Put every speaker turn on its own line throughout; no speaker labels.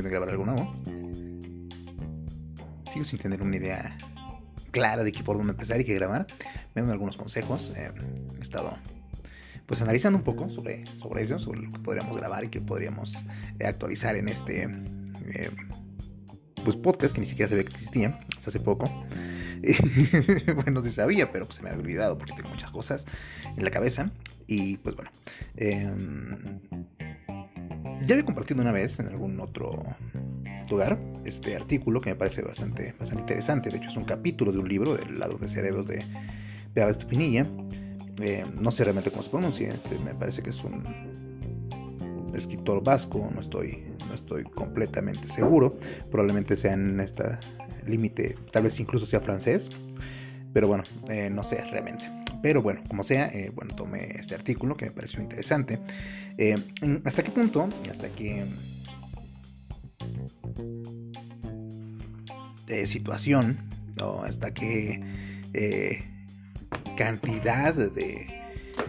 de grabar algo nuevo. Sigo sin tener una idea clara de qué por dónde empezar y qué grabar. Me dan algunos consejos. Eh, he estado pues analizando un poco sobre, sobre eso, sobre lo que podríamos grabar y que podríamos eh, actualizar en este eh, pues podcast que ni siquiera sabía que existía hasta hace poco. bueno, sí sabía, pero pues, se me había olvidado porque tengo muchas cosas en la cabeza. Y pues bueno. Em, ya había compartido una vez en algún otro lugar este artículo que me parece bastante, bastante interesante. De hecho, es un capítulo de un libro del lado de cerebros de Beaba Estupinilla. Eh, no sé realmente cómo se pronuncia. Me parece que es un escritor vasco. No estoy, no estoy completamente seguro. Probablemente sea en este límite, tal vez incluso sea francés. Pero bueno, eh, no sé realmente. Pero bueno, como sea, eh, bueno, tomé este artículo que me pareció interesante. Eh, ¿Hasta qué punto? Hasta qué eh, situación, ¿no? hasta qué cantidad de,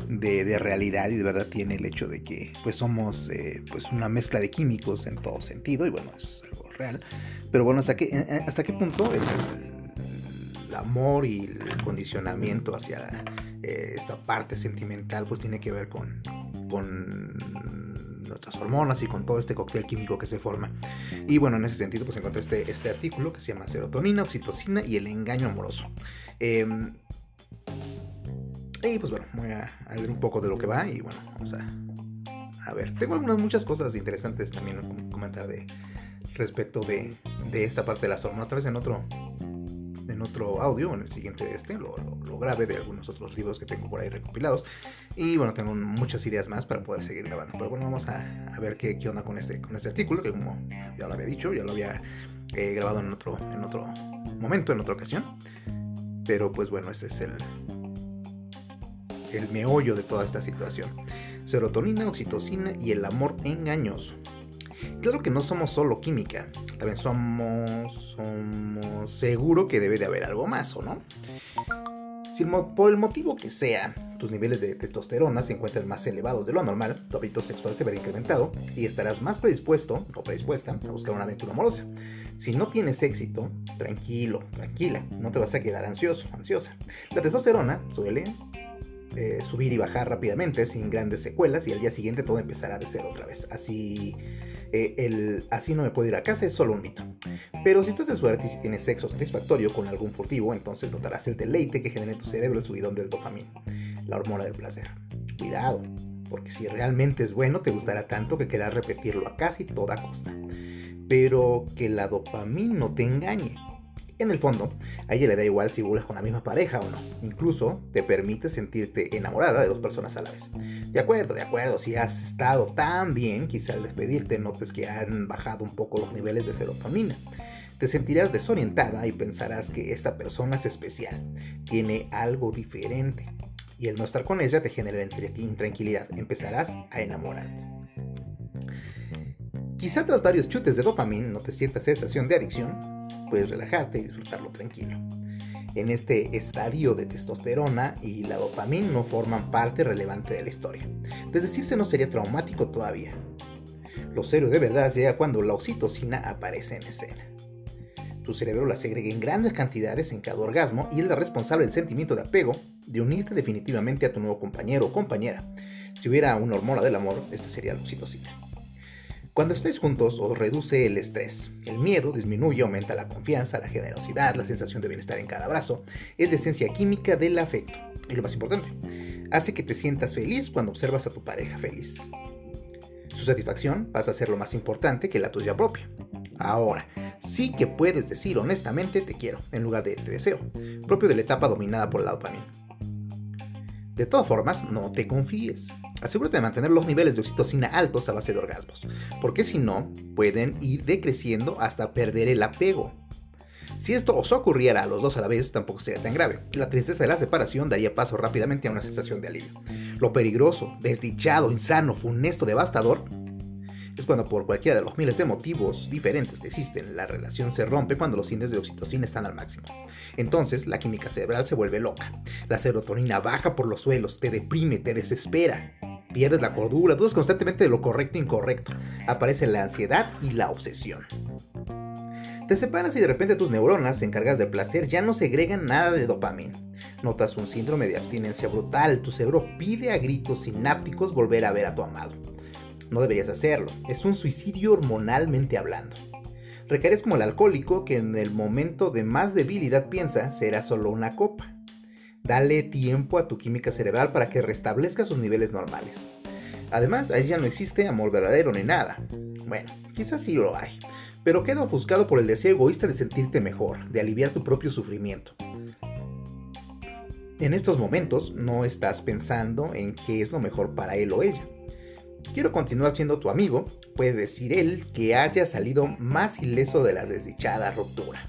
de, realidad y de verdad tiene el hecho de que pues somos pues una mezcla de químicos en todo sentido y bueno, es algo real. Pero bueno, ¿hasta qué, hasta qué punto el, el amor y el condicionamiento hacia eh, esta parte sentimental pues tiene que ver con, con nuestras hormonas y con todo este cóctel químico que se forma. Y bueno, en ese sentido pues encontré este, este artículo que se llama Serotonina, Oxitocina y el engaño amoroso. Em, y pues bueno, voy a, a, ver un poco de lo que va y bueno, vamos a, a ver. Tengo algunas muchas cosas interesantes también comentar de respecto de, de esta parte de las hormonas, tal vez en otro en otro audio, en el siguiente de este, lo, lo, grabé de algunos otros libros que tengo por ahí recopilados. Y bueno, tengo muchas ideas más para poder seguir grabando. Pero bueno, vamos a, a ver qué, qué, onda con este, con este artículo, que como ya lo había dicho, ya lo había eh, grabado en otro, en otro momento, en otra ocasión. Pero pues bueno, ese es el, el meollo de toda esta situación. Serotonina, oxitocina y el amor engañoso. Claro que no somos solo química, también somos, somos seguro que debe de haber algo más, ¿o no? Si por el motivo que sea, tus niveles de testosterona se encuentran más elevados de lo normal, tu hábito sexual se verá incrementado y estarás más predispuesto o predispuesta a buscar una aventura amorosa. Si no tienes éxito, tranquilo, tranquila, no te vas a quedar ansioso, ansiosa. La testosterona suele eh, subir y bajar rápidamente sin grandes secuelas y al día siguiente todo empezará de cero otra vez. Así eh, el así no me puedo ir a casa es solo un mito. Pero si estás de suerte y si tienes sexo satisfactorio con algún furtivo, entonces notarás el deleite que genera en tu cerebro el subidón del dopamina, la hormona del placer. Cuidado, porque si realmente es bueno, te gustará tanto que querrás repetirlo a casi toda costa. Pero que la dopamina no te engañe. En el fondo, a ella le da igual si vuelves con la misma pareja o no. Incluso te permite sentirte enamorada de dos personas a la vez. De acuerdo, de acuerdo, si has estado tan bien, quizá al despedirte notes que han bajado un poco los niveles de serotonina. Te sentirás desorientada y pensarás que esta persona es especial, tiene algo diferente. Y el no estar con ella te genera intranquilidad, empezarás a enamorarte. Quizá tras varios chutes de dopamina notes cierta sensación de adicción, puedes relajarte y disfrutarlo tranquilo. En este estadio de testosterona y la dopamina no forman parte relevante de la historia. De decirse no sería traumático todavía. Lo serio de verdad llega cuando la oxitocina aparece en escena. Tu cerebro la segrega en grandes cantidades en cada orgasmo y es la responsable del sentimiento de apego, de unirte definitivamente a tu nuevo compañero o compañera. Si hubiera una hormona del amor, esta sería la oxitocina. Cuando estáis juntos os reduce el estrés. El miedo disminuye, aumenta la confianza, la generosidad, la sensación de bienestar en cada abrazo. Es la esencia química del afecto. Y lo más importante, hace que te sientas feliz cuando observas a tu pareja feliz. Su satisfacción pasa a ser lo más importante que la tuya propia. Ahora, sí que puedes decir honestamente te quiero en lugar de te deseo, propio de la etapa dominada por la dopamina. De todas formas, no te confíes. Asegúrate de mantener los niveles de oxitocina altos a base de orgasmos, porque si no, pueden ir decreciendo hasta perder el apego. Si esto os ocurriera a los dos a la vez, tampoco sería tan grave. La tristeza de la separación daría paso rápidamente a una sensación de alivio. Lo peligroso, desdichado, insano, funesto, devastador, es cuando por cualquiera de los miles de motivos diferentes que existen, la relación se rompe cuando los índices de oxitocina están al máximo. Entonces, la química cerebral se vuelve loca. La serotonina baja por los suelos, te deprime, te desespera. Pierdes la cordura, dudas constantemente de lo correcto e incorrecto. Aparece la ansiedad y la obsesión. Te separas y de repente tus neuronas encargadas del placer ya no segregan nada de dopamina. Notas un síndrome de abstinencia brutal, tu cerebro pide a gritos sinápticos volver a ver a tu amado. No deberías hacerlo, es un suicidio hormonalmente hablando. Recaeres como el alcohólico que en el momento de más debilidad piensa será solo una copa. Dale tiempo a tu química cerebral para que restablezca sus niveles normales. Además, ahí ya no existe amor verdadero ni nada. Bueno, quizás sí lo hay, pero queda ofuscado por el deseo egoísta de sentirte mejor, de aliviar tu propio sufrimiento. En estos momentos no estás pensando en qué es lo mejor para él o ella. Quiero continuar siendo tu amigo, puede decir él que haya salido más ileso de la desdichada ruptura.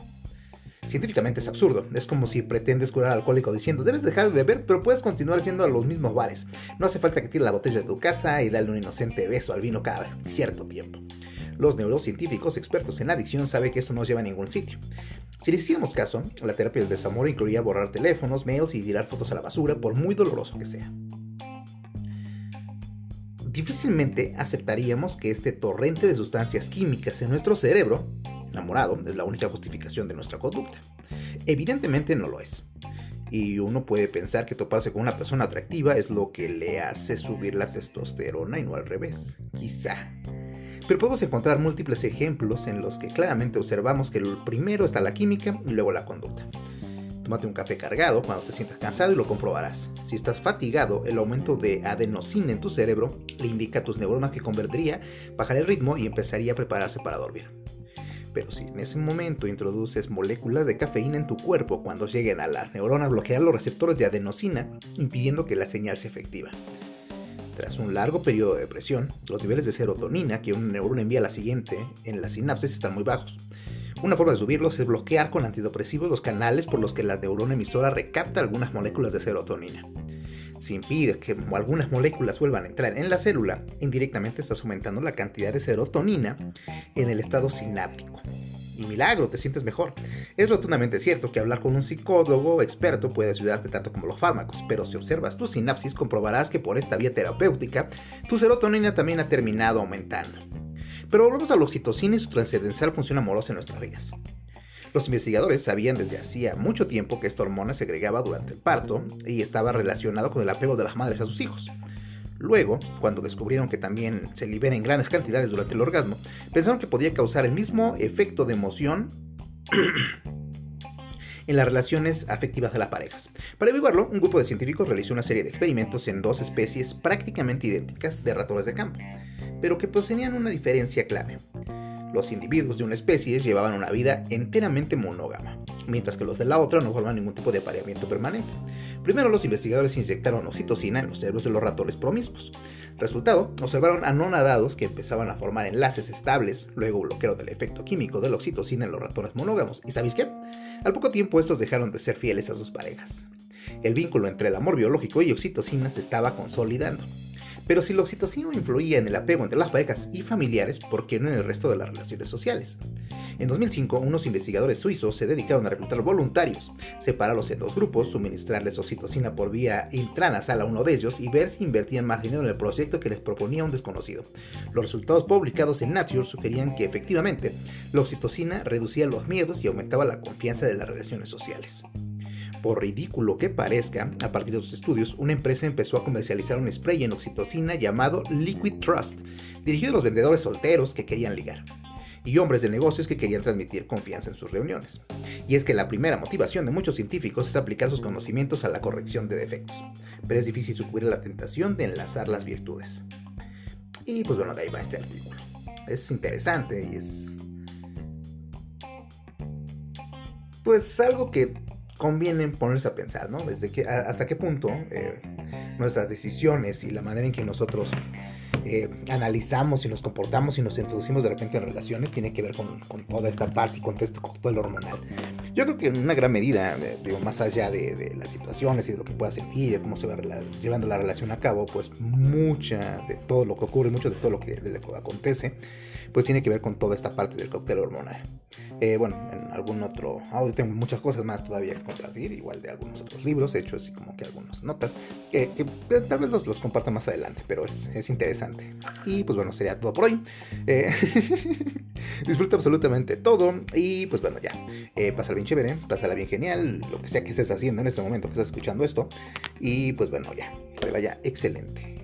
Científicamente es absurdo, es como si pretendes curar al alcohólico diciendo debes dejar de beber pero puedes continuar yendo a los mismos bares. No hace falta que tire la botella de tu casa y darle un inocente beso al vino cada cierto tiempo. Los neurocientíficos expertos en adicción saben que esto no lleva a ningún sitio. Si le hiciéramos caso, la terapia del desamor incluía borrar teléfonos, mails y tirar fotos a la basura por muy doloroso que sea difícilmente aceptaríamos que este torrente de sustancias químicas en nuestro cerebro, enamorado, es la única justificación de nuestra conducta. Evidentemente no lo es. Y uno puede pensar que toparse con una persona atractiva es lo que le hace subir la testosterona y no al revés. Quizá. Pero podemos encontrar múltiples ejemplos en los que claramente observamos que primero está la química y luego la conducta. Tómate un café cargado cuando te sientas cansado y lo comprobarás. Si estás fatigado, el aumento de adenosina en tu cerebro le indica a tus neuronas que convertiría, bajar el ritmo y empezaría a prepararse para dormir. Pero si en ese momento introduces moléculas de cafeína en tu cuerpo, cuando lleguen a las neuronas bloquean los receptores de adenosina, impidiendo que la señal sea efectiva. Tras un largo periodo de depresión, los niveles de serotonina que una neurona envía a la siguiente en la sinapsis están muy bajos. Una forma de subirlos es bloquear con antidepresivos los canales por los que la neurona emisora recapta algunas moléculas de serotonina. Si impides que algunas moléculas vuelvan a entrar en la célula, indirectamente estás aumentando la cantidad de serotonina en el estado sináptico. Y milagro, te sientes mejor. Es rotundamente cierto que hablar con un psicólogo experto puede ayudarte tanto como los fármacos, pero si observas tu sinapsis comprobarás que por esta vía terapéutica, tu serotonina también ha terminado aumentando. Pero volvemos a la oxitocina y su trascendental función amorosa en nuestras vidas. Los investigadores sabían desde hacía mucho tiempo que esta hormona se agregaba durante el parto y estaba relacionado con el apego de las madres a sus hijos. Luego, cuando descubrieron que también se libera en grandes cantidades durante el orgasmo, pensaron que podía causar el mismo efecto de emoción en las relaciones afectivas de las parejas. Para averiguarlo, un grupo de científicos realizó una serie de experimentos en dos especies prácticamente idénticas de ratones de campo pero que poseían una diferencia clave. Los individuos de una especie llevaban una vida enteramente monógama, mientras que los de la otra no formaban ningún tipo de apareamiento permanente. Primero los investigadores inyectaron oxitocina en los cerebros de los ratones promiscuos. Resultado, observaron anonadados que empezaban a formar enlaces estables, luego bloquearon el efecto químico de la oxitocina en los ratones monógamos. ¿Y sabéis qué? Al poco tiempo estos dejaron de ser fieles a sus parejas. El vínculo entre el amor biológico y oxitocina se estaba consolidando. Pero si la oxitocina influía en el apego entre las parejas y familiares, ¿por qué no en el resto de las relaciones sociales? En 2005, unos investigadores suizos se dedicaron a reclutar voluntarios, separarlos en dos grupos, suministrarles oxitocina por vía intranasal a uno de ellos y ver si invertían más dinero en el proyecto que les proponía un desconocido. Los resultados publicados en Nature sugerían que efectivamente la oxitocina reducía los miedos y aumentaba la confianza de las relaciones sociales. Por ridículo que parezca, a partir de sus estudios, una empresa empezó a comercializar un spray en oxitocina llamado Liquid Trust, dirigido a los vendedores solteros que querían ligar y hombres de negocios que querían transmitir confianza en sus reuniones. Y es que la primera motivación de muchos científicos es aplicar sus conocimientos a la corrección de defectos, pero es difícil sucumbir a la tentación de enlazar las virtudes. Y pues bueno, de ahí va este artículo. Es interesante y es... Pues algo que conviene ponerse a pensar, ¿no? Desde que, hasta qué punto eh, nuestras decisiones y la manera en que nosotros eh, analizamos y nos comportamos y nos introducimos de repente en relaciones tiene que ver con, con toda esta parte y con todo este cóctel hormonal. Yo creo que en una gran medida, eh, digo, más allá de, de, las situaciones y de lo que pueda sentir, de cómo se va llevando la relación a cabo, pues mucha de todo lo que ocurre, mucho de todo lo que, de lo que acontece, pues tiene que ver con toda esta parte del cóctel hormonal. Eh, bueno, en algún otro audio tengo muchas cosas más todavía que compartir, igual de algunos otros libros, he hecho así como que algunas notas, que, tal vez los, los comparta más adelante, pero es, es, Y pues bueno, sería todo por hoy. Eh, disfruta absolutamente todo y pues bueno, ya, eh, pásala bien chévere, pásala bien genial, lo que sea que estés haciendo en este momento que estás escuchando esto. Y pues bueno, ya, que vaya excelente.